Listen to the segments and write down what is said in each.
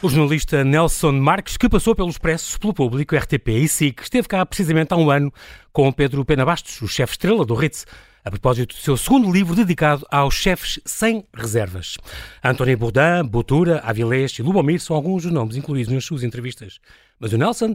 O jornalista Nelson Marques, que passou pelos Expressos, pelo Público, RTP e SIC, esteve cá precisamente há um ano com Pedro Pena Bastos, o chefe estrela do Ritz, a propósito do seu segundo livro dedicado aos chefes sem reservas. António Bourdain, Botura, Avilés e Lubomir são alguns dos nomes incluídos nas suas entrevistas. Mas o Nelson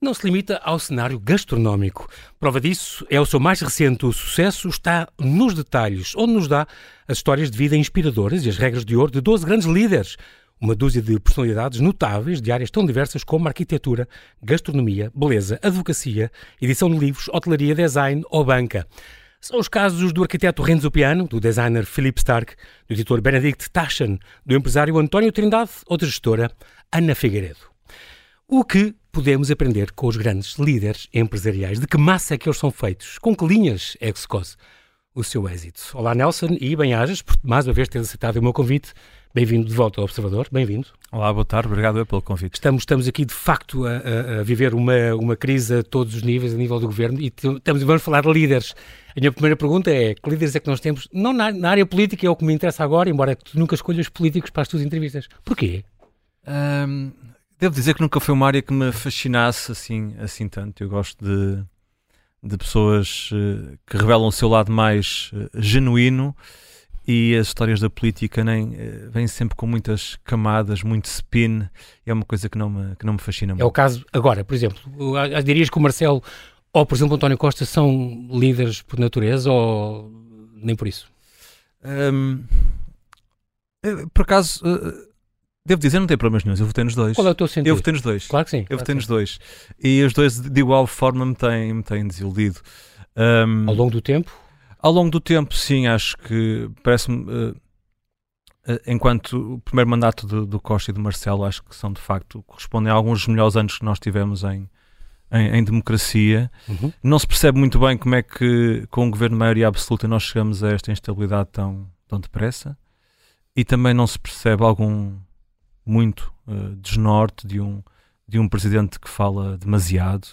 não se limita ao cenário gastronómico. Prova disso é o seu mais recente sucesso, está nos detalhes, onde nos dá as histórias de vida inspiradoras e as regras de ouro de 12 grandes líderes uma dúzia de personalidades notáveis de áreas tão diversas como arquitetura, gastronomia, beleza, advocacia, edição de livros, hotelaria, design ou banca. São os casos do arquiteto Renzo Piano, do designer Philip Stark, do editor Benedict Taschen, do empresário António Trindade ou da gestora Ana Figueiredo. O que podemos aprender com os grandes líderes empresariais? De que massa é que eles são feitos? Com que linhas é que se cose o seu êxito? Olá Nelson e bem-ajas por mais uma vez ter aceitado o meu convite Bem-vindo de volta ao Observador, bem-vindo. Olá, boa tarde, obrigado pelo convite. Estamos, estamos aqui de facto a, a, viver uma, uma crise a todos os níveis, a nível do governo, e estamos, vamos falar de líderes. A minha primeira pergunta é: que líderes é que nós temos? Não na, na área política, é o que me interessa agora, embora tu nunca escolhas políticos para as tuas entrevistas. Porquê? Devo dizer que nunca foi uma área que me fascinasse assim, assim tanto. Eu gosto de, de pessoas uh, que revelam o seu lado mais uh, genuíno e as histórias da política nem, eh, vêm sempre com muitas camadas, muito spin, é uma coisa que não me, que não me fascina muito. É o caso agora, por exemplo, dirias que o Marcelo ou, por exemplo, o António Costa são líderes por natureza ou nem por isso? Um, eh, por acaso, eh, devo dizer, não tem problemas nenhum, eu votei nos dois. Qual é o teu sentido? Eu votei nos dois. Claro que sim. Eu claro votei nos dois. E os dois, de igual forma, me têm, me têm desiludido. Um, Ao longo do tempo? Ao longo do tempo, sim, acho que parece-me. Uh, uh, enquanto o primeiro mandato do, do, Costa e do Marcelo, acho que são de facto, correspondem a alguns dos melhores anos que nós tivemos em, em, em democracia. Uhum. Não se percebe muito bem como é que, com um governo de maioria absoluta, nós chegamos a esta instabilidade tão, tão depressa. E também não se percebe algum muito uh, desnorte de um, de um presidente que fala demasiado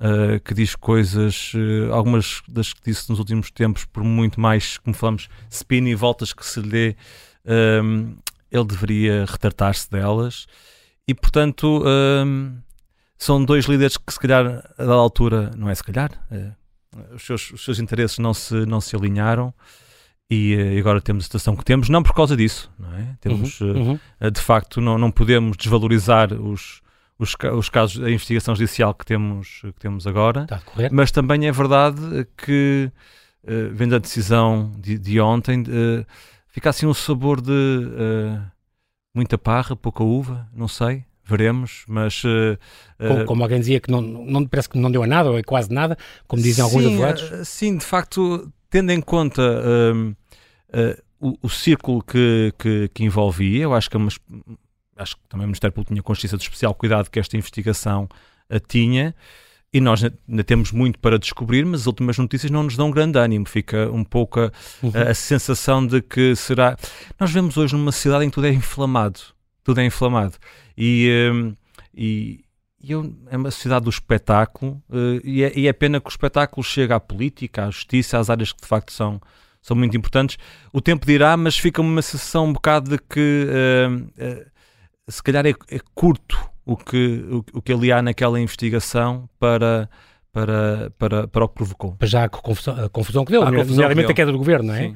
uh, que diz coisas, uh, algumas das que disse nos últimos tempos, por muito mais, como falamos, spin e voltas que se lhe dê, um, ele deveria retratar-se delas. E, portanto, um, são dois líderes que, se calhar, a dada altura, não é se calhar, uh, os, seus, os seus interesses não se, não se alinharam e agora temos a situação que temos, não por causa disso, não é? Temos, uhum, uhum. de facto, não, não podemos desvalorizar os, os, os casos, a investigação judicial que temos, que temos agora, mas também é verdade que, uh, vendo a decisão de, de ontem, uh, fica assim um sabor de uh, muita parra, pouca uva, não sei, veremos, mas... Uh, como, como, alguém dizia que não, não, parece que não deu a nada, ou é quase nada, como dizem sim, alguns advogados. sim, de facto, tendo em conta uh, uh, o, o, círculo que, que, que, envolvia, eu acho que é uma, acho que também o Ministério Público tinha consciência do especial cuidado que esta investigação a tinha e nós ainda temos muito para descobrir, mas as últimas notícias não nos dão grande ânimo. Fica um pouco a, uhum. a, a, sensação de que será. Nós vemos hoje numa cidade em que tudo é inflamado. Tudo é inflamado. E, um, e, e é uma cidade do espetáculo, uh, e, é, e é pena que o espetáculo chegue à política, à justiça, às áreas que de facto são, são muito importantes. O tempo dirá, mas fica uma sensação um bocado de que. Uh, uh, se calhar é, é curto o que, o, o, que ali há naquela investigação para, para, para, para o que provocou. Para já a confusão, a confusão que deu, ah, nomeadamente a queda do governo, não é?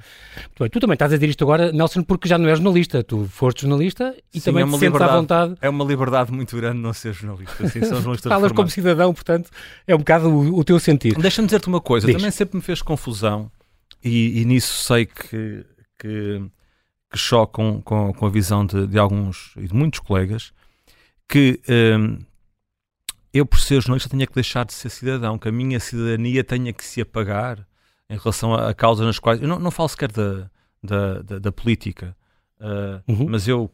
Bem, tu também estás a dizer isto agora, Nelson, porque já não és jornalista. Tu foste jornalista e Sim, também é te sentes à vontade. É uma liberdade muito grande não ser jornalista. Assim, são jornalistas Falas como cidadão, portanto, é um bocado o, o teu sentido. Deixa-me dizer-te uma coisa, Diz. também sempre me fez confusão e, e nisso sei que, que que chocam com, com a visão de, de, alguns e de muitos colegas que um, eu, por ser jornalista, tenha que deixar de ser cidadão, que a minha cidadania tenha que se apagar em relação a, a causas nas quais. Eu não, não falo sequer da, da, da, da política, uh, uhum. mas eu,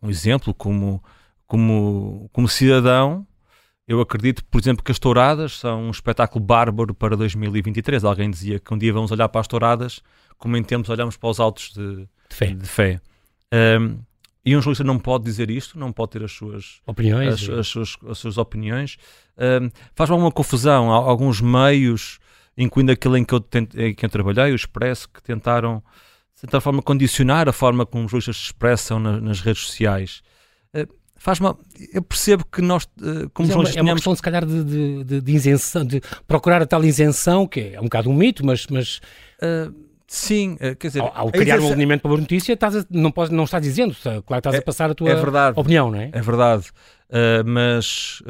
um exemplo, como, como, como cidadão, eu acredito, por exemplo, que as touradas são um espetáculo bárbaro para 2023. Alguém dizia que um dia vamos olhar para as touradas como em tempos olhamos para os autos de, de fé. De fé. Um, e um jornalista não pode dizer isto, não pode ter as suas opiniões, as, as, suas, as suas opiniões. Um, faz alguma confusão. Há alguns meios, incluindo aquele em que eu, em que eu trabalhei, o Expresso, que tentaram, de certa forma, condicionar a forma como os jornalistas se expressam na, nas redes sociais. Uh, faz mal. Eu percebo que nós, uh, como é uma, é uma questão, se calhar, de, de, de, de, isenção, de procurar a tal isenção, que é um bocado um mito, mas. mas uh, sim, uh, quer dizer. Ao, ao criar isenção... um alinhamento para a notícia, estás a, não, pode, não estás dizendo, claro, estás é, a passar a tua é opinião, não é? É verdade. mas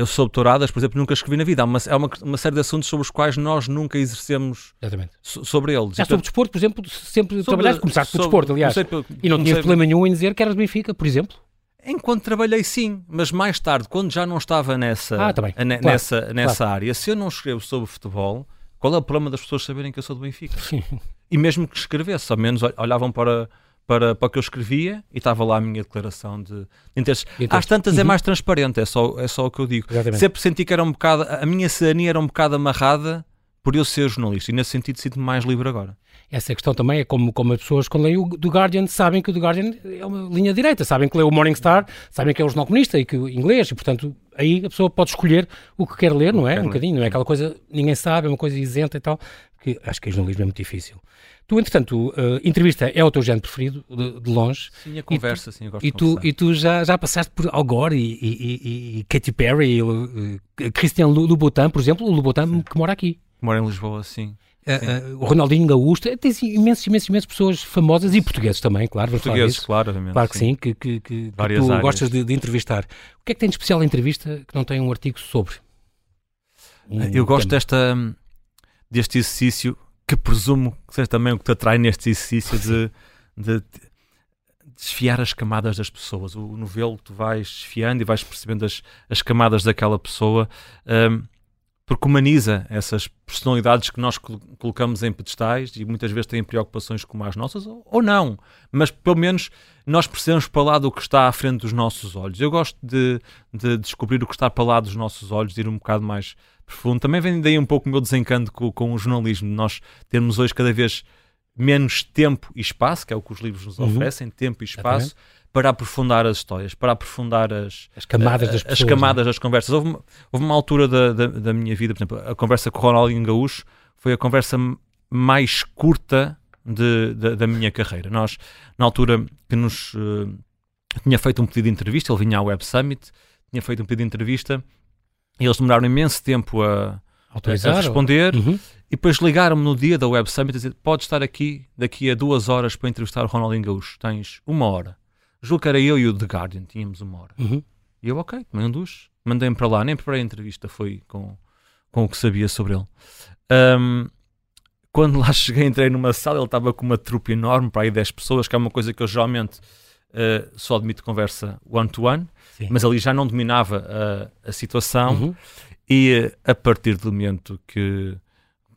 eu sou doutoradas, por exemplo, nunca escrevi na vida. Há uma, há uma, uma série de assuntos sobre os quais nós nunca exercemos so, sobre eles. Já sobre desporto, por exemplo, sempre sobre, trabalhaste, começaste por desporto, aliás. e não tinhas problema nenhum em dizer que eras Benfica, por exemplo? Enquanto trabalhei, sim, mas mais tarde, quando já não estava nessa, ah, tá ne, claro, nessa, nessa claro. área, se eu não escrevo sobre futebol, qual é o problema das pessoas saberem que eu sou do Benfica? Sim. E mesmo que escrevesse, ao menos olhavam para, para, para o que eu escrevia e estava lá a minha declaração de interesses. Às tantas é uhum. é mais transparente, é só, é só o que eu digo. Exatamente. Sempre senti que era um bocado, a minha cidadania era um bocado amarrada por eu ser jornalista e nesse sentido sinto-me mais livre agora. Essa questão também é como, como as pessoas quando leem o The Guardian sabem que o The Guardian é uma linha direita, sabem que lê o Morning Star, sabem que é o jornal comunista e que o inglês e portanto aí a pessoa pode escolher o que quer ler, não é? Um bocadinho, não é aquela coisa, ninguém sabe, é uma coisa isenta e tal, que acho que o jornalismo é muito difícil. Tu, entretanto, uh, entrevista é o teu género preferido, de, de longe. Sim, a conversa, tu, sim, eu gosto e tu, E tu já, já passaste por Al Gore e, e, e, e Katy Perry, e, uh, Christian Louboutin, por exemplo, o Louboutin que mora aqui. Mora em Lisboa, sim. Uh, uh, o Ronaldinho Gaúcho, tens imensas, imensas, imensas pessoas famosas e portugueses também, claro. Portugueses, claro. Claro que sim, sim que, que, que, que tu áreas. gostas de, de, entrevistar. O que é que tem de especial a entrevista que não tem um artigo sobre? Um eu gosto desta, deste exercício que presumo que seja também o que te atrai neste exercício de, de, desfiar as camadas das pessoas. O novelo tu vais desfiando e vais percebendo as, as camadas daquela pessoa. Um, porque humaniza essas personalidades que nós colocamos em pedestais e muitas vezes têm preocupações como as nossas, ou não, mas pelo menos nós precisamos para lá do que está à frente dos nossos olhos. Eu gosto de, de descobrir o que está para lá dos nossos olhos, de ir um bocado mais profundo. Também vem daí um pouco o meu desencanto com, com o jornalismo, nós termos hoje cada vez menos tempo e espaço, que é o que os livros nos uhum. oferecem, tempo e espaço, para aprofundar as histórias, para aprofundar as, as camadas das pessoas, as camadas das conversas. Houve uma, houve uma altura da, da, da, minha vida, por exemplo, a conversa com o Ronaldinho Gaúcho foi a conversa mais curta de, de, da minha carreira. Nós, na altura que nos uh, tinha feito um pedido de entrevista, ele vinha ao Web Summit, tinha feito um pedido de entrevista e eles demoraram imenso tempo a, a responder. Uhum. E depois ligaram-me no dia da Web Summit a dizer: Pode estar aqui daqui a duas horas para entrevistar o. Gaúcho. Tens uma hora. Julgo que era eu e o The Guardian, tínhamos uma hora. Uhum. E eu, ok, tomei um duche, mandei-me para lá, nem preparei a entrevista, foi com, com o que sabia sobre ele. Um, quando lá cheguei, entrei numa sala, ele estava com uma trupe enorme, para aí 10 pessoas, que é uma coisa que eu geralmente uh, só admito conversa one-to-one, -one, mas ali já não dominava a, a situação. Uhum. E a partir do momento que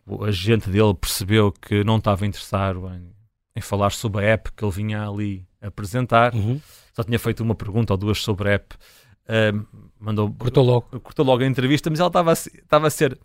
o agente dele percebeu que não estava interessado em, em falar sobre a app que ele vinha ali apresentar. Uhum. Só tinha feito uma pergunta ou duas sobre a app. Uh, mandou, cortou logo. Cortou logo a entrevista, mas ela estava a, estava a ser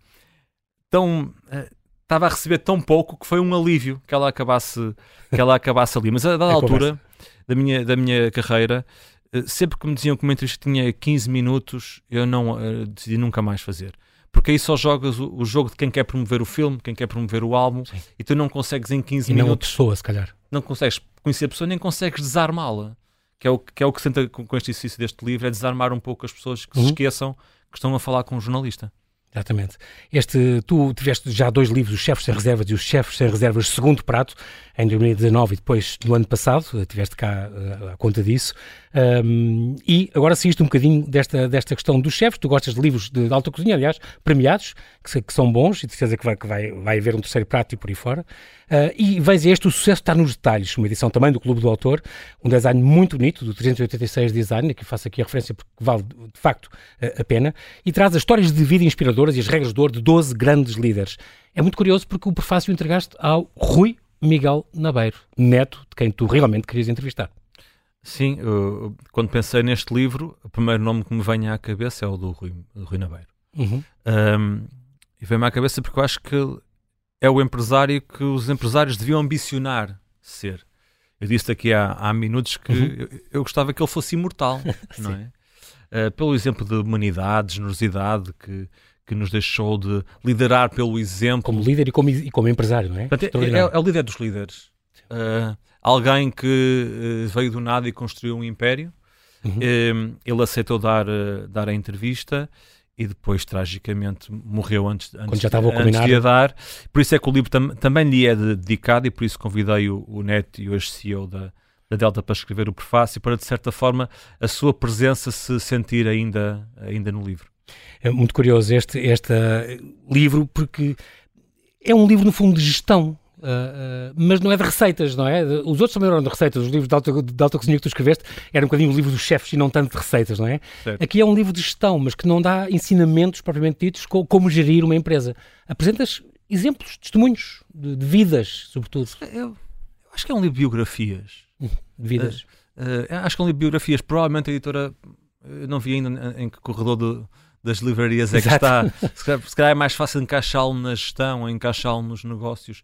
tão. Uh, estava a receber tão pouco que foi um alívio que ela acabasse, que ela acabasse ali. Mas a dada é altura da minha, da minha carreira, uh, sempre que me diziam que uma entrevista tinha 15 minutos, eu não uh, decidi nunca mais fazer porque aí só jogas o, o, jogo de quem quer promover o filme, quem quer promover o álbum, Sim. e tu não consegues em 15 e minutos. Não a pessoa, se calhar. Não consegues conhecer a pessoa nem consegues desarmá-la. Que é o que, é o que se tenta com este exercício deste livro, é desarmar um pouco as pessoas que uhum. se esqueçam que estão a falar com um jornalista. Exatamente. Este, tu tiveste já dois livros, Os Chefes Sem Reservas e Os Chefes Sem Reservas Segundo Prato, em 2019 e depois no ano passado, tiveste cá uh, a conta disso. Um, e agora saíste um bocadinho desta, desta questão dos chefes. Tu gostas de livros de, de alta cozinha, aliás, premiados, que, que, são bons, e de certeza que vai, que vai, vai haver um terceiro prato e por aí fora. Uh, e veis este, o sucesso está nos detalhes, uma edição também do Clube do Autor, um design muito bonito, do 386 Design, que faço aqui a referência porque vale de facto a pena, e traz as histórias de vida inspiradoras e as regras de ouro de 12 grandes líderes. É muito curioso porque o prefácio entregaste ao Rui Miguel Nabeiro, neto de quem tu realmente querias entrevistar. Sim, eu, quando pensei neste livro, o primeiro nome que me vem à cabeça é o do Rui, do Rui Nabeiro. Uhum. Um, e vem-me à cabeça porque eu acho que é o empresário que os empresários deviam ambicionar ser. Eu disse aqui há, há minutos que uhum. eu, eu, gostava que ele fosse imortal, não é? Uh, pelo exemplo de humanidade, generosidade que, que nos deixou de liderar pelo exemplo. Como líder e como, e como empresário, não é? Portanto, é, é, é, o líder dos líderes. Uh, alguém que uh, veio do nada e construiu um império. Uhum. ele aceitou dar, dar a entrevista e depois tragicamente morreu antes, antes, já estava antes de a dar. Por isso é que o livro tam, também lhe é dedicado e por isso convidei o, o Neto e hoje CEO da, da Delta para escrever o prefácio para de certa forma a sua presença se sentir ainda, ainda no livro. É muito curioso este, este livro porque é um livro no fundo de gestão Uh, uh, mas não é de receitas, não é? Os outros também eram de receitas. Os livros de alta, de alta cozinha que tu escreveste eram um bocadinho os livros dos chefes e não tanto de receitas, não é? Certo. Aqui é um livro de gestão, mas que não dá ensinamentos propriamente ditos com, como gerir uma empresa. Apresentas exemplos, testemunhos de, de vidas, sobretudo. Eu, eu, acho que é um livro de biografias. De vidas. Uh, acho que é um livro de biografias. Provavelmente a editora, não vi ainda em que corredor do, das livrarias é que Exato. está. Se calhar, se calhar é mais fácil encaixá-lo na gestão, encaixá-lo nos negócios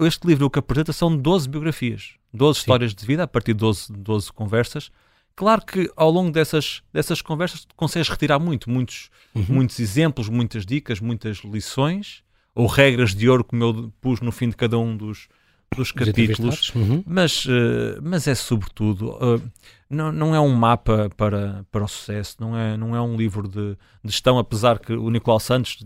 este livro o que apresenta são 12 biografias, 12 Sim. histórias de vida, a partir de 12, 12 conversas. Claro que ao longo dessas, dessas conversas consegues retirar muito, muitos, uhum. muitos exemplos, muitas dicas, muitas lições, ou regras de ouro, como eu pus no fim de cada um dos, dos capítulos, uhum. mas, uh, mas é sobretudo, uh, não, não é um mapa para, para o sucesso, não é, não é um livro de, de gestão, apesar que o Nicolau Santos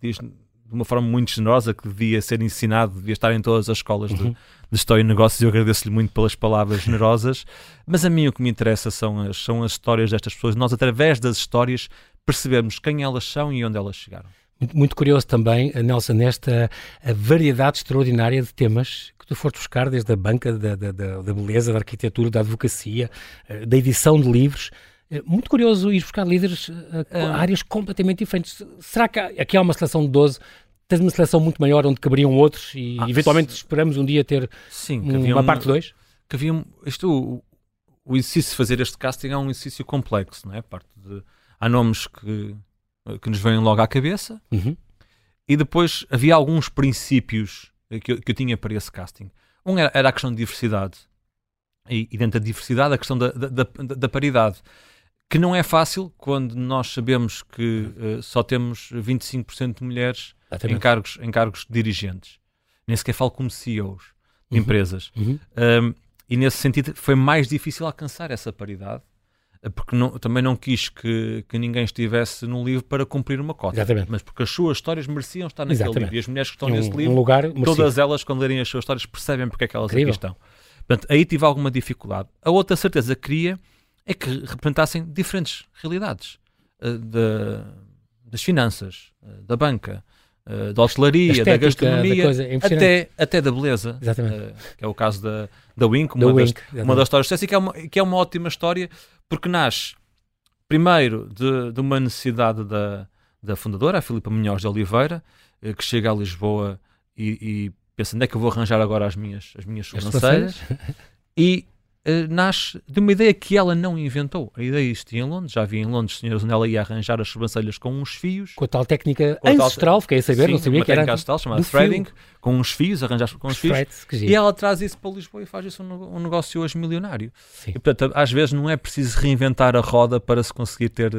diz de uma forma muito generosa que devia ser ensinado, devia estar em todas as escolas uhum. de, de História e Negócios e eu agradeço-lhe muito pelas palavras generosas. Mas a mim o que me interessa são as, são as histórias destas pessoas. Nós, através das histórias, percebemos quem elas são e onde elas chegaram. Muito, muito curioso também, Nelson, nesta variedade extraordinária de temas que tu foste buscar, desde a banca da, da, da beleza, da arquitetura, da advocacia, eh, da edição de livros. É muito curioso ir buscar líderes a eh, áreas completamente diferentes. Será que aqui há uma seleção de 12 tens uma seleção muito maior onde caberiam outros e ah, eventualmente sim. esperamos um dia ter sim, uma um, parte 2? Que havia um, isto, o, o exercício de fazer este casting é um exercício complexo, não é? Parte de, há nomes que, que nos vêm logo à cabeça uhum. e depois havia alguns princípios que eu, que eu tinha para esse casting. Um era, era a questão de diversidade e, e, dentro da diversidade a questão da, da, da, da paridade que não é fácil quando nós sabemos que uh, só temos 25% de mulheres em cargos, em cargos dirigentes. Nem sequer falo como CEOs de uhum. empresas. Uhum. Um, e nesse sentido foi mais difícil alcançar essa paridade, eh, porque não, também não quis que, que ninguém estivesse no livro para cumprir uma cota. Exatamente. Mas porque as suas histórias mereciam estar naquele Exatamente. livro. E as mulheres que estão um, nesse livro, um lugar todas elas, quando lerem as suas histórias, percebem porque é que elas Incrível. aqui estão. Portanto, aí tive alguma dificuldade. A outra certeza que queria é que representassem diferentes realidades uh, de, das finanças, uh, da banca, uh, da hostelaria, da, da gastronomia, da coisa, é até, até da beleza, que é o caso da, da Wink, uma, das, uma das histórias de que é uma, que é uma ótima história, porque nasce primeiro de, de uma necessidade da, da fundadora, a Filipa Munhoz de Oliveira, que chega a Lisboa e, e pensa onde é que eu vou arranjar agora as minhas, as minhas sobrancelhas. e uh, nasce de uma ideia que ela não inventou. A ideia existia em Londres, já havia em Londres senhoras onde ela ia arranjar as sobrancelhas com uns fios. Com a tal técnica a ancestral, tal, fiquei a saber, sim, não sabia que era. ancestral chamada threading, fio. com uns fios, arranjar com uns fios. E ela traz isso para Lisboa e faz isso um, um negócio hoje milionário. Sim. E portanto, às vezes não é preciso reinventar a roda para se conseguir ter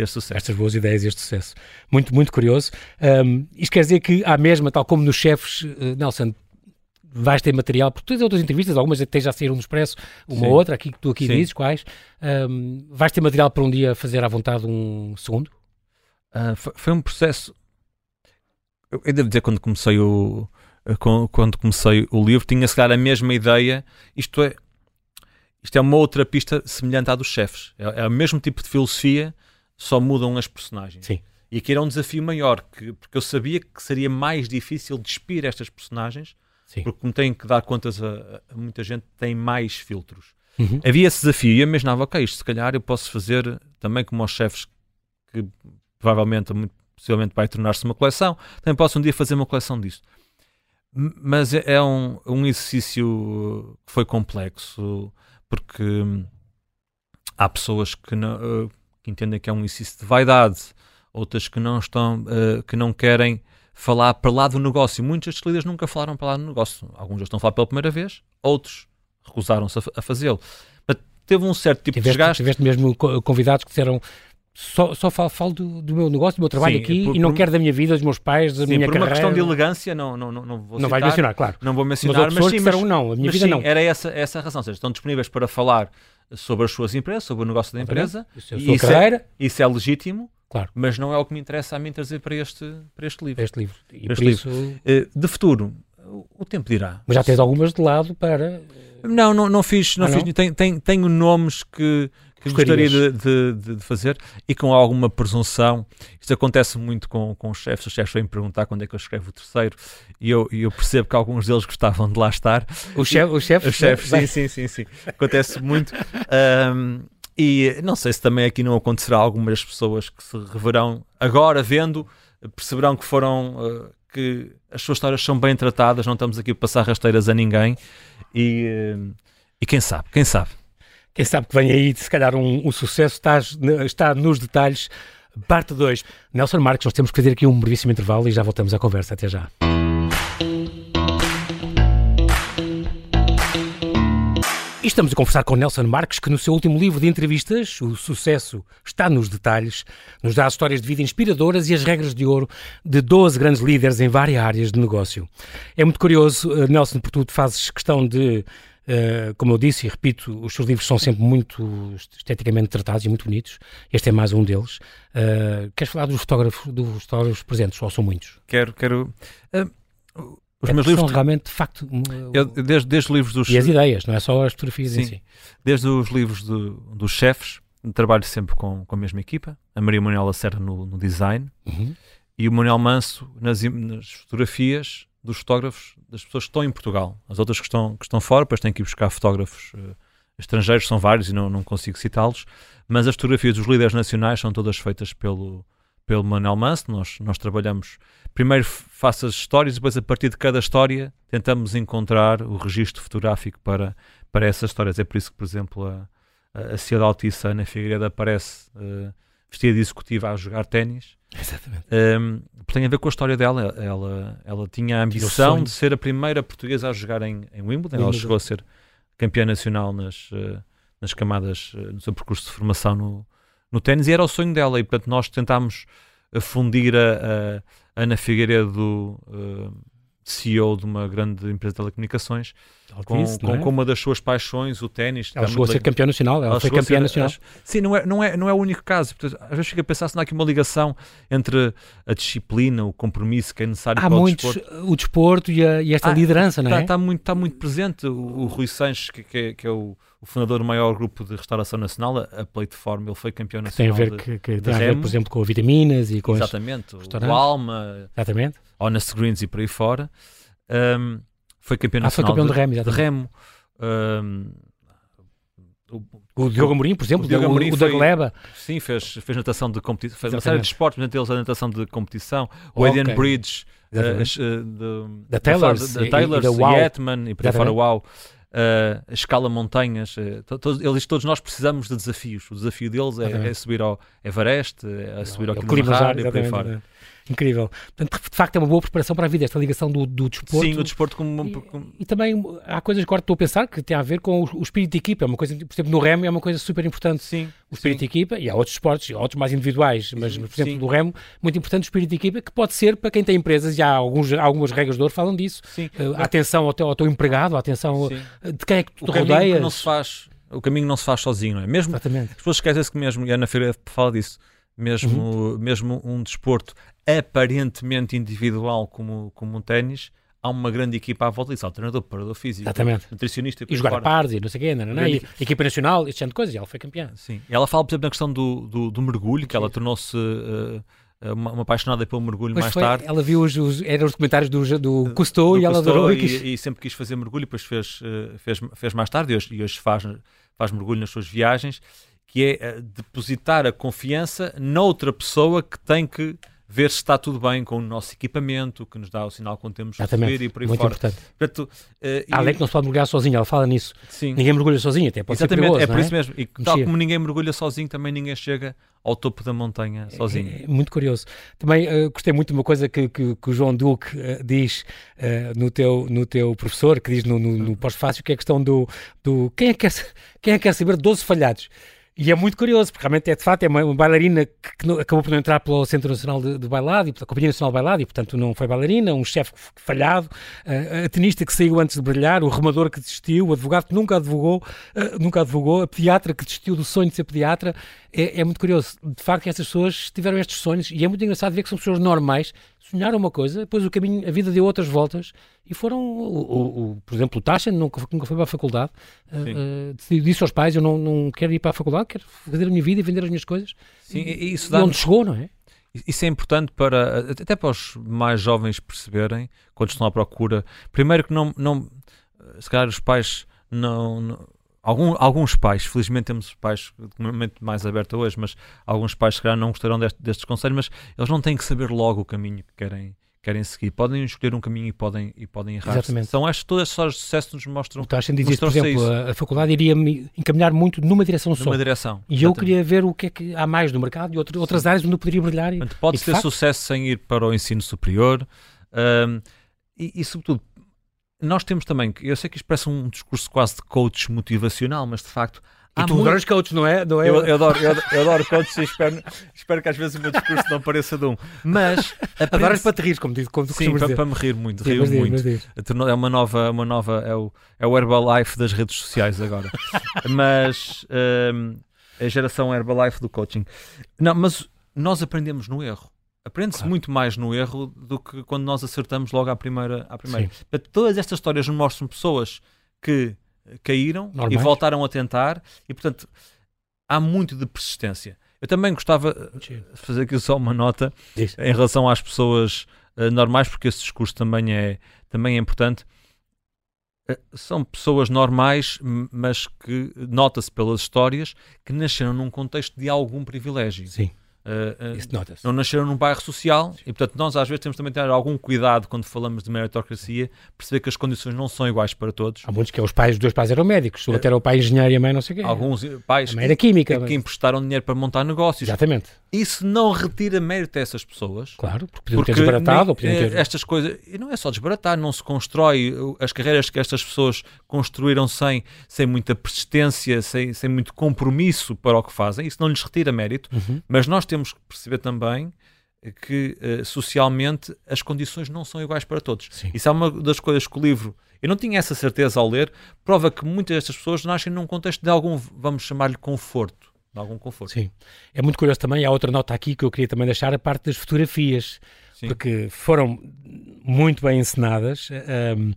ter sucesso. Estas boas ideias e este sucesso. Muito, muito curioso. Um, isto quer dizer que há mesma, tal como nos chefes, uh, Nelson, vais ter material, porque tu tens outras entrevistas, algumas até já saíram no Expresso, uma Sim. outra, aqui que tu aqui Sim. dizes, quais. Um, vais ter material para um dia fazer à vontade um segundo? Uh, foi, foi, um processo. Eu, eu devo dizer, quando comecei o. Quando comecei o livro, tinha se calhar a mesma ideia. Isto é, isto é uma outra pista semelhante à dos chefes. É, é o mesmo tipo de filosofia, só mudam as personagens. Sim. E aqui era um desafio maior, que, porque eu sabia que seria mais difícil despir estas personagens Sim. porque como têm que dar contas a, a muita gente, tem mais filtros. Uhum. Havia esse desafio e eu imaginava, ok, isto se calhar eu posso fazer também como os chefes que provavelmente, muito possivelmente vai tornar-se uma coleção, também posso um dia fazer uma coleção disso. Mas é, é um, um exercício que foi complexo, porque há pessoas que, não, eh, que entendem que é um exercício de vaidade, outras que não estão, eh, que não querem falar para lá do negócio. Muitos destes líderes nunca falaram para lá do negócio. Alguns já estão a falar pela primeira vez, outros recusaram-se a, a fazê-lo. Mas teve um certo tipo tiveste, de desgaste. Tiveste mesmo convidados que disseram só, só falo, falo do, do, meu negócio, do meu trabalho sim, aqui por, e não por, quero da minha vida, dos meus pais, da sim, minha por carreira. por uma questão de elegância, não, não, não, não vou Não vai mencionar, claro. Não vou mencionar, mas, mas sim, mas, não, a minha vida sim, não. era essa, essa a razão, ou seja, estão disponíveis para falar sobre as suas empresas, sobre o negócio da empresa. Isso é a sua carreira. É, isso é legítimo, Claro. mas não é o que me interessa a mim trazer para este, para este livro. Este livro. E Este por isso, Eh, De futuro, o- tempo dirá. mas já tens algumas de lado para. Não, não, não fiz, não Ah, fiz. não? Tenho, tenho, tenho nomes que, que gostaria de, de- de fazer e com alguma presunção. Isto acontece muito com, com os chefes. Os chefes vêm perguntar quando é que eu escrevo o terceiro e eu, eu percebo que alguns deles gostavam de lá estar. Os chefes. Os chefes, Os chefes, sim, sim, sim, sim. Acontece muito. Ahm, e não sei se também aqui não acontecerá algumas pessoas que se reverão agora vendo, perceberão que foram ah, que as suas histórias são bem tratadas, não estamos aqui a passar rasteiras a ninguém e, ah, e quem sabe, quem sabe. Quem sabe que vem aí, se calhar, um, um sucesso, estás, está nos detalhes. Parte 2. Nelson Marques, nós temos que fazer aqui um brevíssimo intervalo e já voltamos à conversa. Até já. Estamos a conversar com Nelson Marques, que no seu último livro de entrevistas, O Sucesso Está nos Detalhes, nos dá as histórias de vida inspiradoras e as regras de ouro de 12 grandes líderes em várias áreas de negócio. É muito curioso, eh, Nelson, porque tu fazes questão de, eh, como eu disse e repito, os seus livros são sempre muito esteticamente tratados e muito bonitos. Este é mais um deles. Eh, queres falar dos fotógrafos, dos fotógrafos presentes, ou são muitos? Quero, quero. ah, os É meus que são livros. realmente, de facto, eu- desde, desde os livros dos. e as ideias, não é só as fotografias em Sim. si. Desde os livros do- dos chefes, trabalho sempre com, com a mesma equipa. A Maria Manuel Lacerda no, no design Uhum. e o Manuel Manso nas, nas fotografias dos fotógrafos das pessoas que estão em Portugal. As outras que estão, que estão fora, depois tenho que ir buscar fotógrafos eh, estrangeiros, são vários e não, não consigo citá-los, mas as fotografias dos líderes nacionais são todas feitas pelo, pelo Manuel Manso. Nós, nós trabalhamos, primeiro faço as histórias, depois a partir de cada história tentamos encontrar o registro fotográfico para, para essas histórias. É por isso que, por exemplo, a, a, a Cia Altice, a Ana Figueiredo, aparece eh, vestida de executiva a jogar ténis. Exatamente. Um, tem a ver com a história dela. Ela, ela tinha a ambição de ser a primeira portuguesa a jogar em, em Wimbledon. Ela Wimbledon. chegou a ser campeã nacional nas, eh, nas camadas, eh, no seu percurso de formação no, no ténis e era o sonho dela. E portanto nós tentámos fundir a, a Ana Figueiredo, eh, CEO de uma grande empresa de telecomunicações, com, com, é? com uma das suas paixões, o ténis. Ela chegou a ser li- campeã nacional, ela, ela foi campeã ser- nacional. acho- Sim, não é, não, é, não é o único caso. Portanto, às vezes fico a pensar se não há aqui uma ligação entre a disciplina, o compromisso que é necessário Há para muitos, o desporto. o desporto e, a- e esta Ah, liderança, não é? Está, está muito, está muito presente. O, o Rui Sanches, que, que é, que é o, o fundador do maior grupo de restauração nacional, a, a Plataforma, ele foi campeão Que tem a nacional. ver, de- que, que tem a ver, por exemplo, com vitaminas e com Exatamente. O Alma, Exatamente. Honest Greens e por aí fora. Um, foi campeão Ah, foi nacional campeão de remo, de remo. Um, o- O Diogo Amorim, por exemplo, o Diogo o, Amorim o da foi- Gleba. Sim, fez, fez natação de competição, fez uma Exatamente. série de esportes, mas entre eles a natação de competição, o Ok. Adrian Bridge, eh, eh, de- Da Taylors da Taylors da e, e por aí fora Exatamente. Wow, eh, a escala montanhas, to- todos, eles, todos nós precisamos de desafios. O desafio deles é, é subir ao Everest, é subir ao Kilimanjaro e por aí fora. Incrível. Portanto, de facto, é uma boa preparação para a vida, esta ligação do, do desporto. Sim, o desporto como, E, como- e também há coisas que agora estou a pensar que têm a ver com o, o espírito de equipa. É uma coisa, por exemplo, no remo é uma coisa super importante. sim, O espírito de equipa, e há outros esportes, outros mais individuais, mas, por exemplo, Sim. do remo, muito importante o espírito de equipa, que pode ser para quem tem empresas, e há alguns, algumas regras de ouro falam disso. sim. Uh, a atenção ao teu, ao teu empregado, a atenção Sim. uh, de quem é que tu O caminho que rodeias. não se faz, o caminho não se faz sozinho, não é? Mesmo Exatamente. As pessoas esquecem-se que mesmo, e a Ana Feira fala disso, mesmo, Uhum. mesmo um desporto aparentemente individual como, como um ténis, há uma grande equipa à volta disso. Há o treinador, preparador físico, Exatamente. nutricionista. E fora. pares e não sei o quê, não, não, não, e equipa nacional, este género de coisas, e ela foi campeã. Sim. Ela fala, por exemplo, na questão do, do, do mergulho, que ela tornou-se uh, uma, uma apaixonada pelo mergulho Mas mais foi, tarde. ela viu os, os, eram os comentários do, do Cousteau do e ela Cousteau adorou. E, quis- e sempre quis fazer mergulho, depois fez, eh, fez, fez mais tarde e hoje, e hoje faz, faz mergulho nas suas viagens, que é eh, depositar a confiança noutra pessoa que tem que ver se está tudo bem com o nosso equipamento, que nos dá o sinal quando temos que subir e por aí muito fora. importante. Portanto, eh, e- Além que não se pode mergulhar sozinha, ela fala nisso. sim, Ninguém mergulha sozinho, até pode exatamente, ser perigoso, é por não isso mesmo. E tal como ninguém mergulha sozinho, também ninguém chega ao topo da montanha sozinho. É, é muito curioso. Também eh, gostei muito de uma coisa que, que, que o João Duque eh, diz eh, no, teu, no teu professor, que diz no, no, no pós-fácil, que é a questão do, do quem, é que quer, quem é que quer saber 12 falhados? E é muito curioso, porque realmente é de facto é uma, uma bailarina que, que, acabou por não entrar pelo Centro Nacional de, de Bailado, e pela Companhia Nacional de Bailado, e portanto não foi bailarina, um chefe falhado, uh, a tenista que saiu antes de brilhar, o remador que desistiu, o advogado que nunca advogou, uh, nunca advogou, a pediatra que desistiu do sonho de ser pediatra. É, é muito curioso. De facto, essas pessoas tiveram estes sonhos e é muito engraçado ver que são pessoas normais sonharam uma coisa, depois o caminho, a vida deu outras voltas e foram, o, o, o por exemplo, o Tasha nunca, nunca foi para a faculdade, uh, uh, disse aos pais, eu não, não quero ir para a faculdade, quero fazer a minha vida e vender as minhas coisas. Sim, e, isso e onde chegou, não é? Isso é importante para, até para os mais jovens perceberem, quando estão à procura, primeiro que não, não se calhar os pais não, não Algum, alguns pais, felizmente temos pais de momento mais aberto hoje, mas alguns pais se calhar não gostarão deste, destes conselhos, mas eles não têm que saber logo o caminho que querem, querem seguir. Podem escolher um caminho e podem, e podem errar. Exatamente. São estas, todas as histórias de sucesso nos mostram. O Taschen dizia, por exemplo, a, a, faculdade iria me encaminhar muito numa direção numa só. direção. E eu queria ver o que é que há mais no mercado e outro, outras áreas onde eu poderia brilhar. Pode-se ter facto... sucesso sem ir para o ensino superior. Um, e, e, sobretudo, nós temos também, eu sei que isto parece um discurso quase de coach motivacional, mas de facto. E tu muito... adoras coach, não é? Não é? Eu, eu, adoro, eu, eu adoro coach e espero, espero que às vezes o meu discurso não pareça de um. Mas. Aprende... Adoras para te rir, como, como tu Sim, para, para, me rir muito, rio Sim, muito. É uma nova, uma nova é, o, é o Herbalife das redes sociais agora. mas um, a geração Herbalife do coaching. Não, mas nós aprendemos no erro. Aprende-se claro. muito mais no erro do que quando nós acertamos logo à primeira. À primeira. Todas estas histórias nos mostram pessoas que caíram Normais. e voltaram a tentar, e portanto há muito de persistência. Eu também gostava de fazer aqui só uma nota Isso. em relação às pessoas uh, normais, porque esse discurso também é, também é importante. Uh, são pessoas normais, mas que nota-se pelas histórias que nasceram num contexto de algum privilégio. Sim. Uh, uh, não nasceram num bairro social e, portanto, nós às vezes temos também de ter algum cuidado quando falamos de meritocracia, perceber que as condições não são iguais para todos. Há muitos que é, os pais, os dois pais eram médicos, o outro era o pai engenheiro e a mãe não sei o quê. Alguns pais era química, que, mas... que emprestaram dinheiro para montar negócios. Exatamente. Isso não retira mérito a essas pessoas. Claro, porque podiam porque ter desbaratado. Nem, ou podiam ter... Estas coisas, e não é só desbaratar, não se constrói as carreiras que estas pessoas construíram sem, sem muita persistência, sem, sem muito compromisso para o que fazem. Isso não lhes retira mérito, uhum. mas nós temos que perceber também que uh, socialmente as condições não são iguais para todos. Sim. Isso é uma das coisas que o livro. Eu não tinha essa certeza ao ler, prova que muitas destas pessoas nascem num contexto de algum, vamos chamar-lhe, conforto de algum conforto. Sim. É muito curioso também, há outra nota aqui que eu queria também deixar, a parte das fotografias, Sim. porque foram muito bem encenadas. Um,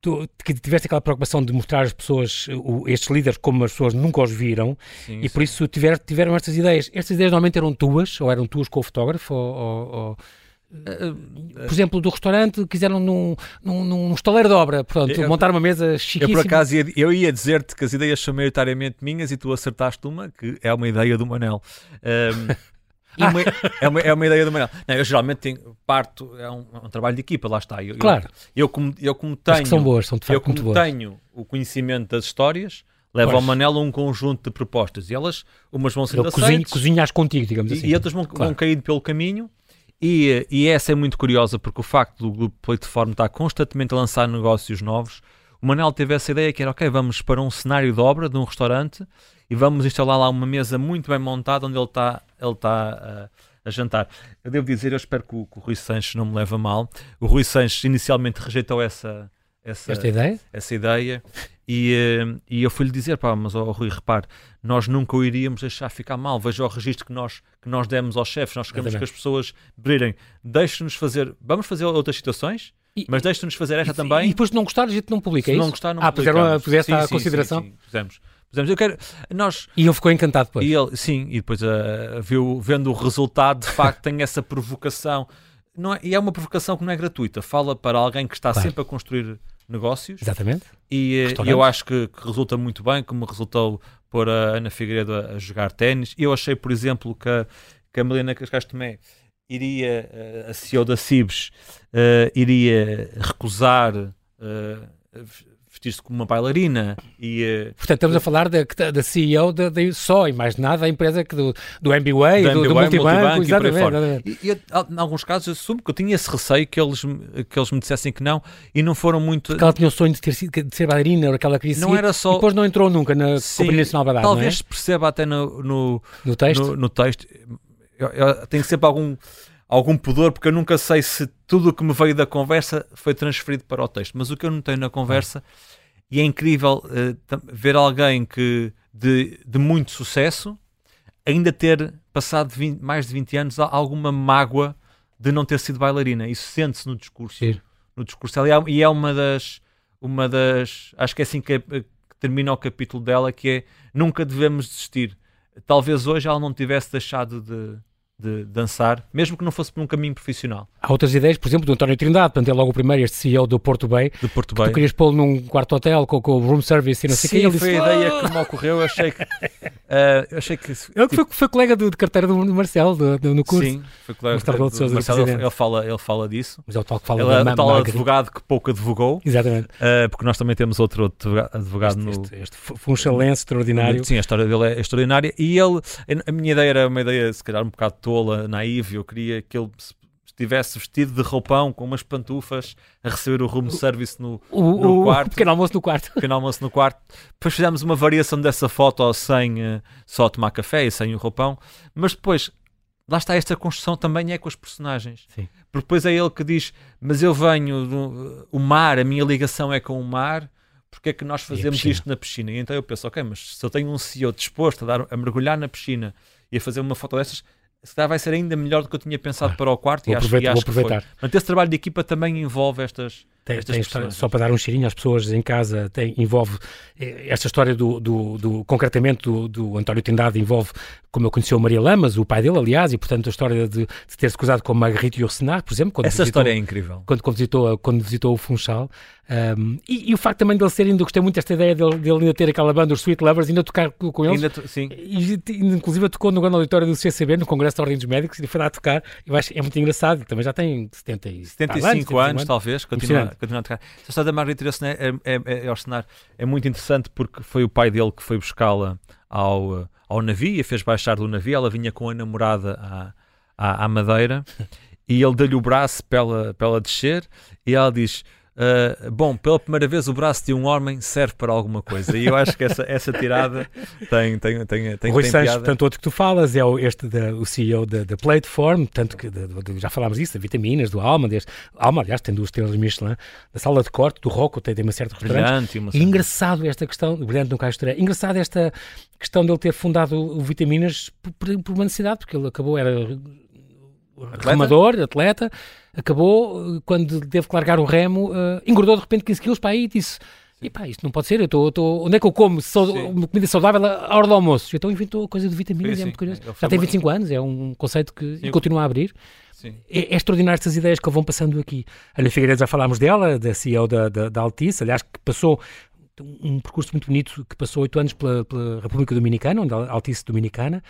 tu que tiveste aquela preocupação de mostrar às pessoas, o, estes líderes, como as pessoas nunca os viram, sim, e por isso tiver, tiveram estas ideias. Estas ideias normalmente eram tuas, ou eram tuas com o fotógrafo, ou, ou, ou por exemplo, do restaurante, quiseram num, num, num estaleiro de obra, pronto, eu, montar uma mesa chiquíssima. Eu, por acaso, ia, eu ia dizer-te que as ideias são maioritariamente minhas e tu acertaste uma, que é uma ideia do Manel. Um, uma, é, uma, é uma ideia do Manel. Não, eu geralmente tenho, parto, é um, é um, trabalho de equipa, lá está. Eu, claro. Eu, eu, como, eu como tenho... são boas, são de facto Eu como muito tenho o conhecimento das histórias, levo ao Manel um conjunto de propostas e elas, umas vão sendo aceitas... Cozinhas contigo, digamos assim. E outras vão, claro. vão caindo pelo caminho e, e essa é muito curiosa porque o facto do grupo Plataforma estar constantemente a lançar negócios novos, o Manel teve essa ideia que era, ok, vamos para um cenário de obra de um restaurante e vamos instalar lá uma mesa muito bem montada onde ele está ele está a, a jantar. Eu devo dizer, eu espero que o, que o Rui Sanches não me leve a mal. O Rui Sanches inicialmente rejeitou essa, essa, Esta ideia? essa ideia e, eh, e eu fui-lhe dizer, pá, mas oh, Rui, repare, nós nunca o iríamos deixar ficar mal. Veja o registro que nós, que nós demos aos chefes, nós queremos que as pessoas brilhem. Deixe-nos fazer, vamos fazer outras situações, e, mas deixe-nos fazer esta e, também. E depois de não gostar, a gente não publica, Se é não gostar, não ah, puseram, puseste a consideração? Sim, sim, fizemos. fizemos. Eu quero, nós, e ele ficou encantado depois. E ele, sim, e depois uh, viu, vendo o resultado, de facto tem essa provocação. Não é, e é uma provocação que não é gratuita. Fala para alguém que está claro. sempre a construir negócios. Exatamente. E, e eu acho que, que, resulta muito bem, como resultou pôr a Ana Figueiredo a, a jogar ténis. Eu achei, por exemplo, que a, que a Melina Cascais Tomé iria, eh, a CEO da Cibes, uh, iria recusar uh, vestir-se como uma bailarina e... Uh, Portanto, estamos a falar da, da CEO da, da, só e mais nada da empresa que do, do MBA, do, do, do multibanco, exatamente. E, e, em alguns casos assumo que eu tinha esse receio que eles, que eles me dissessem que não e não foram muito... Porque ela tinha o sonho de, ter, de ser bailarina, aquela queria não era só... depois não entrou nunca na Sim, Companhia Nacional da Talvez se perceba até no, no, no texto. No, no texto. Eu, eu tenho sempre algum algum pudor, porque eu nunca sei se tudo o que me veio da conversa foi transferido para o texto. Mas o que eu notei na conversa, e é incrível uh, ver alguém que de, de muito sucesso ainda ter passado 20, mais de 20 anos alguma mágoa de não ter sido bailarina. Isso sente-se no discurso. Sim. No discurso. E é uma das, uma das. Acho que é assim que, que termina o capítulo dela, que é nunca devemos desistir. Talvez hoje ela não tivesse deixado de, de dançar, mesmo que não fosse por um caminho profissional. Há outras ideias, por exemplo, do António Trindade, portanto é logo o primeiro, este CEO do Porto Bay, do Porto Bay. tu querias pô-lo num quarto hotel com, com o room service e não sei o que. Sim, foi disse, a ideia que me ocorreu, eu achei que... Uh, eu achei que ele tipo... foi, foi colega do, de carteira do, Marcelo, do, do, no curso. Sim, foi colega do, do, do Marcelo, ele, ele, fala, ele fala disso. Mas é o tal que fala ele é o tal advogado que pouco advogou. Exatamente. Uh, porque nós também temos outro advogado este, no... Este, este funchalense extraordinário. Sim, a história dele é extraordinária e ele, a minha ideia era uma ideia se calhar um bocado tola, eu queria que ele estivesse vestido de roupão com umas pantufas a receber o room service no, o, no o, quarto. O pequeno almoço no quarto. Pequeno almoço no quarto. Depois fizemos uma variação dessa foto sem uh, só tomar café e sem o roupão. Mas depois, lá está esta construção também é com os personagens. Sim. Porque depois é ele que diz, mas eu venho do o mar, a minha ligação é com o mar. Porque é que nós fazemos isto na piscina? E então eu penso, ok, mas se eu tenho um CEO disposto a, dar, a mergulhar na piscina e a fazer uma foto dessas, se calhar vai ser ainda melhor do que eu tinha pensado para o quarto e acho, e acho vou aproveitar. que foi. Mas esse trabalho de equipa também envolve estas, tem, tem história, só para dar um cheirinho às pessoas em casa, tem, envolve eh, esta história do, do, do concretamente do, do, António Trindade envolve como eu conheci o Maria Lamas, o pai dele, aliás, e portanto a história de, de ter-se cruzado com Marguerite Yourcenar, por exemplo. Essa visitou, história é incrível. Quando, quando, visitou, quando visitou o Funchal. Um, e, e, o facto também dele ser, ainda gostei muito desta ideia dele, dele ainda ter aquela banda, os Sweet Lovers, ainda tocar com eles. Ainda, sim. E, inclusive tocou no grande auditório do CCB, no Congresso da Ordem dos Médicos, e foi lá tocar. Eu acho, é muito engraçado, também já tem 70 e 75 anos, 75 anos, talvez, continua, continua a tocar história da Margarita Yourcenar é, é, é, é, é muito interessante porque foi o pai dele que foi buscá-la ao, ao navio e a fez baixar do navio. Ela vinha com a namorada à, à, à Madeira e ele deu-lhe o braço para ela, para ela descer e ela diz Uh, bom, pela primeira vez o braço de um homem serve para alguma coisa e eu acho que essa, essa tirada tem, tem, tem, tem, Rui tem Sanches, piada. portanto, outro que tu falas é o, este da, o CEO da, da Plateform, tanto que de, de, já falámos disso, da vitaminas, do Alma, deste, Alma, aliás, tem duas estrelas Michelin, da sala de corte, do Rocco, tem, tem uma certa restaurante. E engraçado esta questão, brilhante no Castro, engraçado esta questão dele ter fundado o Vitaminas por, por uma necessidade, porque ele acabou, era atleta? remador, atleta, acabou, eh, quando teve que largar o remo, uh, engordou de repente 15 quilos para aí e disse e pá, isto não pode ser, eu estou, onde é que eu como uma comida saudável à hora do almoço? Então inventou a coisa de vitaminas, sim, é muito curioso. Já tem 25 anos, é um conceito que sim, continua a abrir. É, é, extraordinário estas ideias que vão passando aqui. Ana Figueiredo já falámos dela, da CEO da, da, da Altice, aliás, que passou um percurso muito bonito que passou oito anos pela, pela, República Dominicana, onde a Altice Dominicana,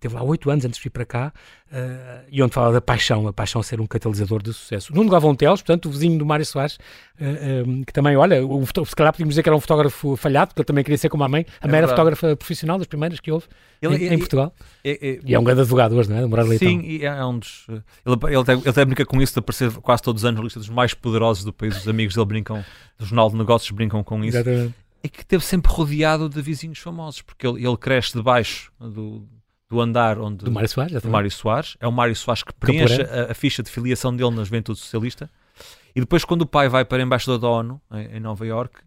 teve lá oito anos antes de vir para cá, uh, e onde fala da paixão, a paixão ser um catalisador de sucesso. Nuno Gavão Teles, portanto, o vizinho do Mário Soares, uh, um, que também, olha, o, se calhar podíamos dizer que era um fotógrafo falhado, porque ele também queria ser como a mãe, a é mãe era fotógrafa profissional, das primeiras que houve ele, em, em, Portugal. É, é, e é um grande advogado hoje, não é? Morar Sim, e é um dos. Ele, ele, ele até brinca com isso de aparecer quase todos os anos na lista dos mais poderosos do país. Os amigos dele brincam, do Jornal de Negócios brincam com isso. Exatamente é que esteve sempre rodeado de vizinhos famosos, porque ele, ele cresce debaixo do, do andar onde. Do Mário Soares, do Mário Soares. É o Mário Soares que preenche a, a, ficha de filiação dele na Juventude Socialista. E depois, quando o pai vai para a Embaixada da ONU, em, em Nova York,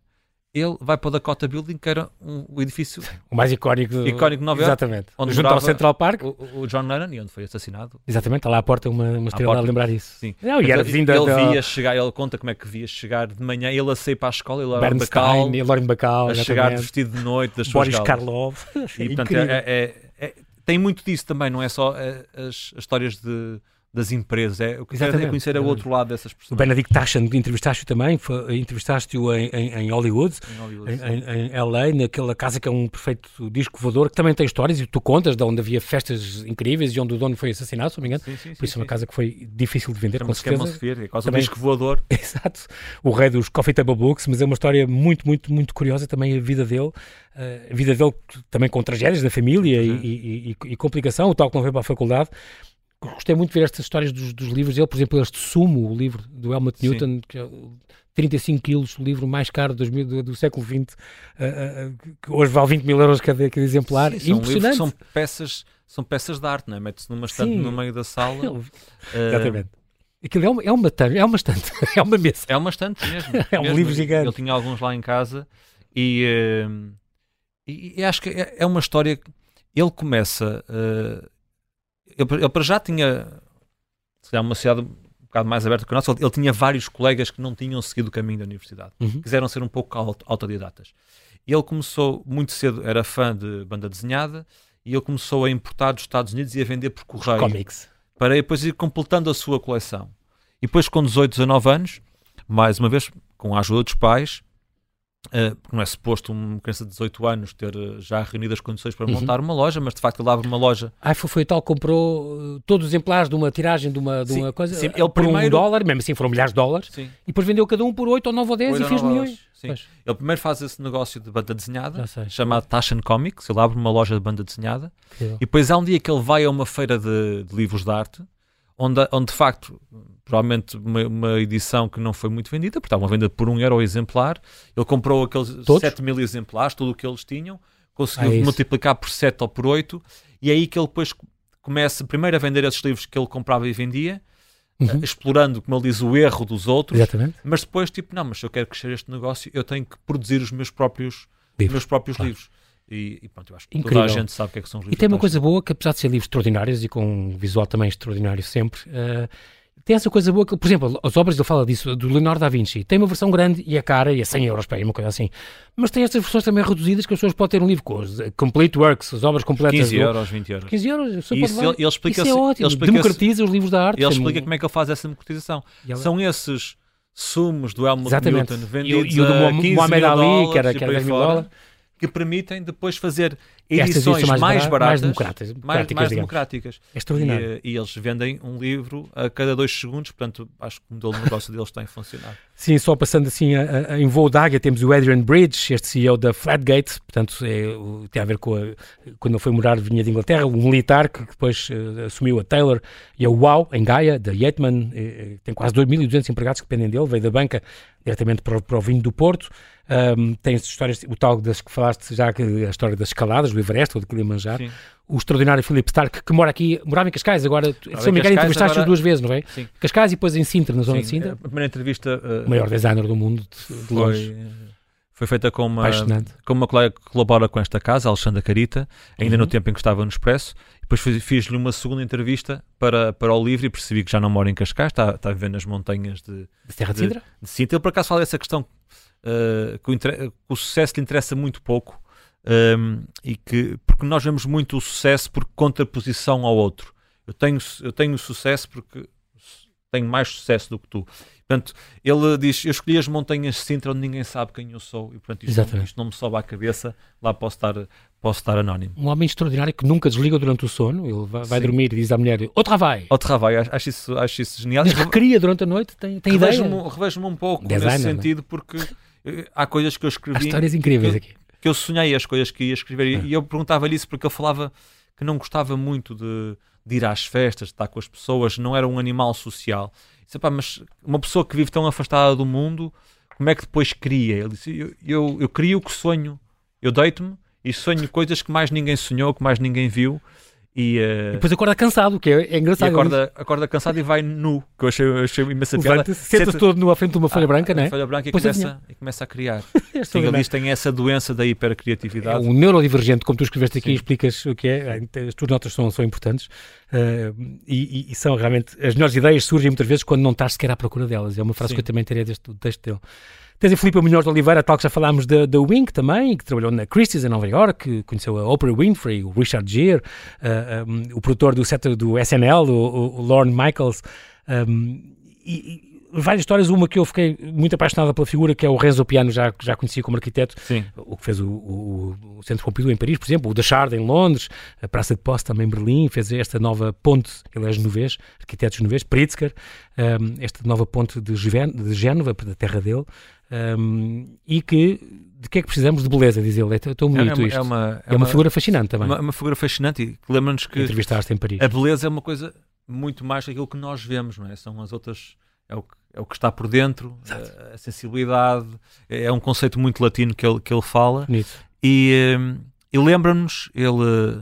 ele vai para o Dakota Building, que era um, o edifício o mais icónico, icónico de Nova York. Exatamente. Onde junto ao Central Park. O, o, John Lennon e onde foi assassinado. Exatamente, está lá à porta uma, uma estrela porta, a lembrar isso. Sim. Não, e era ele, ele via chegar, ele conta como é que via chegar de manhã, ele a sair para a escola, ele era Bacal, Lauren Bacall, a chegar vestido de noite das Boris suas Karloff. E, portanto, é, é, é, tem muito disso também, não é só é, as, as histórias de das empresas. É, eu quero é conhecer o outro lado dessas pessoas. O Benedict Tashan, entrevistaste-o também, entrevistaste-o em, em, em, Hollywood, em, Hollywood em, em, LA, naquela casa que é um perfeito disco voador, que também tem histórias, e tu contas, de onde havia festas incríveis e onde o dono foi assassinado, se não me engano. Sim, sim, Por isso é uma casa que foi difícil de vender, com certeza. Sofia, é quase também, um disco voador. Exato. O rei dos Coffee Table Books, mas é uma história muito, muito, muito curiosa também a vida dele. Uh, a vida dele também com tragédias da família uhum. e, e, e, complicação, o tal que não veio para a faculdade gostei muito de ver estas histórias dos, dos livros dele, por exemplo, este Sumo, o livro do Helmut Sim. Newton, que é 35 quilos, o livro mais caro do, do, do século XX, uh, uh, que hoje vale 20 mil euros cada, cada exemplar. Sim, são Impressionante. são peças, são peças de arte, não é? Mete-se numa estante no meio da sala. uh, Exatamente. Aquilo é uma, é uma, é uma estante, é uma mesa. É uma estante mesmo. é um mesmo. livro gigante. Ele tinha alguns lá em casa e, e, e acho que é, é, uma história. Ele começa ele, ele para já tinha se calhar, uma sociedade um bocado mais aberta que a nossa. Ele, ele, tinha vários colegas que não tinham seguido o caminho da universidade, uhum. quiseram ser um pouco autodidatas. E ele começou muito cedo, era fã de banda desenhada, e ele começou a importar dos Estados Unidos e a vender por correio. Comics. Para depois ir completando a sua coleção. E depois, com 18, 19 anos, mais uma vez, com a ajuda dos pais, Uh, não é suposto uma criança de 18 anos ter uh, já reunido as condições para uhum. montar uma loja, mas de facto ele abre uma loja. Ah, foi, foi tal, comprou uh, todos os exemplares de uma tiragem de uma, de sim, uma coisa sim, ele por primeiro... um dólar, mesmo assim foram milhares de dólares, sim. e depois vendeu cada um por 8 ou 9 ou 10 e fez milhões. Ele primeiro faz esse negócio de banda desenhada, chamado Taschen Comics, ele abre uma loja de banda desenhada, e depois há um dia que ele vai a uma feira de, de livros de arte, onde, onde de facto provavelmente uma, uma, edição que não foi muito vendida, porque estava uma venda por um euro exemplar. Ele comprou aqueles Todos? 7 mil exemplares, tudo o que eles tinham, conseguiu ah, é multiplicar por 7 ou por 8, e é aí que ele depois começa primeiro a vender esses livros que ele comprava e vendia. Uhum. Uh, explorando, como ele diz, o erro dos outros, Exatamente. mas depois, tipo, não, mas se eu quero crescer este negócio, eu tenho que produzir os meus próprios livros. Meus próprios claro. livros. E, e, pronto, eu acho que Incrível. toda a gente sabe o que, é que são os livros. E tem uma coisa boa que, apesar de ser livros extraordinários e com um visual também extraordinário sempre, uh, tem essa coisa boa que, por exemplo, as obras, ele fala disso, do Leonardo da Vinci, tem uma versão grande e é cara e é 100 euros para aí, uma coisa assim. Mas tem estas versões também reduzidas que as pessoas podem ter um livro com os Complete Works, as obras completas. 15 euros, 20 euros. 15 euros, isso, ele, ele explica isso é ótimo, ele democratiza os livros da arte. Ele explica como é que ele faz essa democratização. Ela... São esses sumos do Helmut Exatamente. Newton vendidos e, e o do Mohamed Ali, que era, que era 10 mil dólares que permitem depois fazer edições mais, mais, baratas, mais democráticas, mais, mais democráticas. É extraordinário. E, e, eles vendem um livro a cada dois segundos, portanto, acho que o modelo de negócio deles está a funcionar. Sim, só passando assim a, a, em voo de águia, temos o Adrian Bridge, este CEO da Flatgate, portanto, é, tem a ver com a, quando ele foi morar, vinha de Inglaterra, um militar que depois uh, assumiu a Taylor e a Wow, em Gaia, da Yetman, uh, tem quase 2.200 empregados que dependem dele, veio da banca diretamente para o, para o vinho do Porto. Um, tem histórias, o tal das que falaste já, que a história das escaladas, do Everest ou de Kilimanjaro. Sim. O extraordinário Philip Stark, que mora aqui, morava em Cascais, agora, ah, se não me engano, entrevistaste agora... duas vezes, não é? Sim. Cascais e depois em Sintra, na zona Sim, de Sintra. A primeira entrevista. Uh, o maior designer do mundo, de, de longe. Foi feita com uma, com uma colega que colabora com esta casa, Alexandra Carita, ainda uhum. no tempo em que estava no Expresso. Depois fiz-lhe uma segunda entrevista para, para o livro e percebi que já não mora em Cascais, está, está a viver nas montanhas de, de Terra de, de Sintra. De Sintra. Ele por acaso fala dessa questão uh, que, o, o, sucesso lhe interessa muito pouco um, ehm, e que porque nós vemos muito o sucesso por contraposição ao outro. Eu tenho, eu tenho sucesso porque tenho mais sucesso do que tu. Portanto, ele diz: Eu escolhi as montanhas de Sintra onde ninguém sabe quem eu sou, e portanto isto, não, isto não me sobe à cabeça, lá posso estar, posso estar anónimo. Um homem extraordinário que nunca desliga durante o sono, ele vai, vai dormir e diz à mulher: Outra vai! Outra vai, acho isso, acho isso genial. Mas recria durante a noite, tem, tem revejo ideia. Revejo-me um pouco Designer, nesse é? sentido, porque eh, há coisas que eu escrevi. Há histórias incríveis que, aqui. Que eu sonhei as coisas que ia escrever, e eu perguntava-lhe isso porque ele falava que não gostava muito de, de ir às festas, de estar com as pessoas, não era um animal social. Disse, mas uma pessoa que vive tão afastada do mundo, como é que depois cria? Ele disse: Eu, eu, eu crio o que sonho, eu deito-me e sonho coisas que mais ninguém sonhou, que mais ninguém viu. E, uh... e depois acorda cansado, que é, é engraçado. E acorda, acorda cansado e vai nu, que eu achei, achei imensa piada. Senta-se todo nu à frente de uma folha ah, branca, né? folha branca e começa, e começa a criar. Sim, ele diz tem essa doença da hipercriatividade. É um neurodivergente, como tu escreveste aqui, Sim. explicas o que é. As tuas notas são, são importantes. Uh, e, e, são realmente, as melhores ideias surgem muitas vezes quando não estás sequer à procura delas. É uma frase Sim. que eu também teria deste texto dele. Tens a Filipe Munhoz de Oliveira, tal que já falámos da, Wink também, que trabalhou na Christie's em Nova York, que conheceu a Oprah Winfrey, o Richard Gere, uh, um, o produtor do, set, do SNL, o, o Lorne Michaels. Um, e, várias histórias, uma que eu fiquei muito apaixonada pela figura, que é o Renzo Piano, já, já conhecia como arquiteto, Sim. o que fez o, o, o Centro Pompidou em Paris, por exemplo, o da Chard em Londres, a Praça de Posse também em Berlim, fez esta nova ponte, ele é genovês, arquiteto genovês, Pritzker, um, esta nova ponte de, de Génova, da terra dele, um, e que de que é que precisamos de beleza, diz ele. É tão bonito é, é, isto. É uma, é, é uma, figura fascinante também. Uma, uma figura fascinante e lembra-nos que entrevistaste em Paris. A beleza é uma coisa muito mais daquilo que nós vemos, não é? São as outras é o que, é o que está por dentro, a, a, sensibilidade, é, é um conceito muito latino que ele, que ele fala. E, hum, e lembra-nos, ele,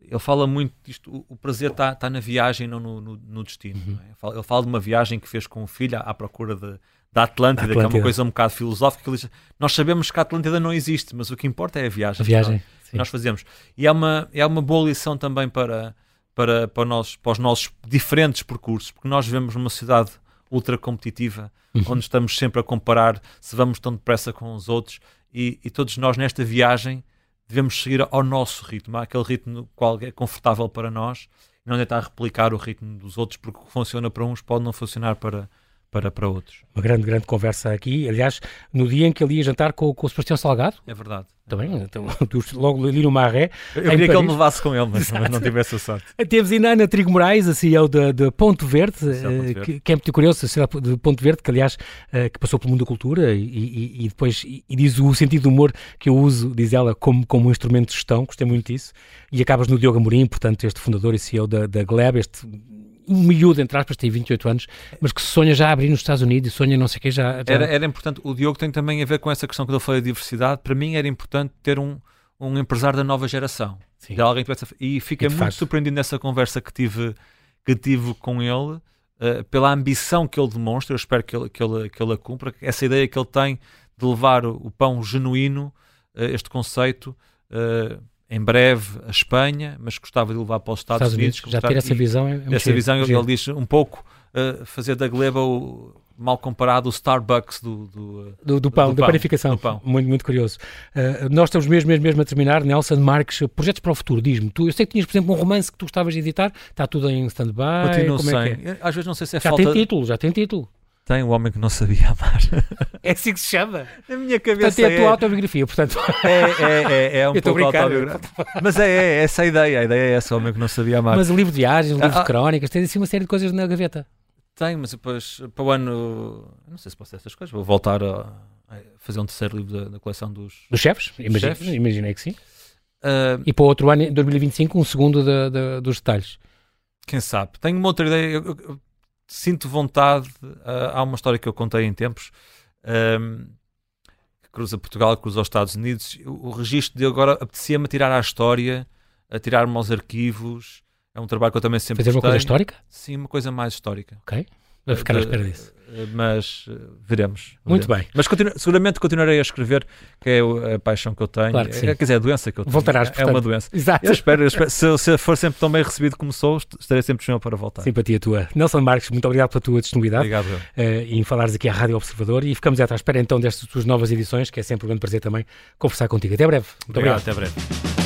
ele fala muito disto, o, o prazer está, está na viagem, não no, no, no destino. Uhum. É? Ele, fala, ele, fala, de uma viagem que fez com o filho à, à procura de, da Atlântida, Atlântida, que é uma coisa um bocado filosófica. Diz, nós sabemos que a Atlântida não existe, mas o que importa é a viagem. A viagem, que nós, nós fazemos. E é uma, é uma boa lição também para, para, para, nós, para os nossos diferentes percursos, porque nós vivemos numa cidade ultra competitiva, uhum. onde estamos sempre a comparar se vamos tão depressa com os outros e, e, todos nós nesta viagem devemos seguir ao nosso ritmo, aquele ritmo qual é confortável para nós, e não tentar replicar o ritmo dos outros, porque o que funciona para uns pode não funcionar para, para, para outros. Uma grande, grande conversa aqui. Aliás, no dia em que ele ia jantar com, com o Sebastião Salgado. É verdade. Também, então, logo ali no Marré. Eu queria Paris. que ele me levasse com ele, mas, mas não tivesse a sorte. Temos ainda Ana Trigo Moraes, a CEO de, de Ponto Verde, uh, que, que, é muito curioso, a CEO de Ponto Verde, que aliás uh, que passou pelo mundo da cultura e, e, e depois e, e, diz o sentido do humor que eu uso, diz ela, como, como um instrumento de gestão, gostei muito disso. E acabas no Diogo Amorim, portanto, este fundador e CEO da, da Gleb, este um miúdo, entre aspas, tem 28 anos, mas que sonha já abrir nos Estados Unidos e sonha não sei o que já, já... Era, era importante, o Diogo tem também a ver com essa questão que ele falou da diversidade, para mim era importante ter um, um empresário da nova geração, Sim. de alguém que tivesse, e fiquei muito faz. surpreendido nessa conversa que tive, que tive com ele, uh, pela ambição que ele demonstra, eu espero que ele, que ele, que ele a cumpra, essa ideia que ele tem de levar o, o pão genuíno, uh, este conceito, uh, em breve a Espanha, mas gostava de levar para os Estados, Estados Unidos. Unidos. Já ter essa visão é, é Essa visão, ele, ele diz um pouco uh, fazer da Gleba o mal comparado o Starbucks do, do, do, do pão, do da panificação. Do pão. Muito, muito curioso. Uh, nós estamos mesmo, mesmo, mesmo a terminar. Nelson Marques, projetos para o futuro, diz-me. Tu, eu sei que tinhas, por exemplo, um romance que tu gostavas de editar, está tudo em stand-by. Continuo sem. É é? Às vezes não sei se é já falta... Já tem título, já tem título. Tem o homem que não sabia amar. É assim que se chama. Na minha cabeça. Portanto, é a tua é... autobiografia, portanto. É, é, é, é um pouco autobiográfico. Mas é, é, essa a ideia. A ideia é essa, o homem que não sabia amar. Mas o livro de viagens, o livro ah, de crónicas, tens assim uma série de coisas na gaveta. Tenho, mas depois, para o ano. Não sei se posso ter essas coisas. Vou voltar a, a fazer um terceiro livro da, da coleção dos. Dos chefes? Chefes. Imaginei que sim. Uh, e para o outro ano, em 2025, um segundo de, de, dos detalhes. Quem sabe? Tenho uma outra ideia. Eu, eu, sinto vontade. Uh, há uma história que eu contei em tempos um, que cruza Portugal, cruza os Estados Unidos. O, o registro de agora apetecia-me tirar à história, a tirar-me aos arquivos. É um trabalho que eu também sempre Fazer uma coisa histórica? Sim, uma coisa mais histórica. Ok. Vou ficar à espera disso. Mas uh, veremos. Muito bem. Mas continu seguramente continuarei a escrever, que é a paixão que eu tenho. Claro que. É, quer dizer, a doença que eu tenho. Voltarás, É uma doença. Exato. Eu espero, eu espero se, se, for sempre tão bem recebido como sou, estarei sempre disponível para voltar. Simpatia tua. Nelson Marques, muito obrigado pela tua disponibilidade. Obrigado. Uh, em falares aqui à Rádio Observador e ficamos à espera então destas tuas novas edições, que é sempre um grande prazer também conversar contigo. Até breve. Muito obrigado. obrigado. Até breve.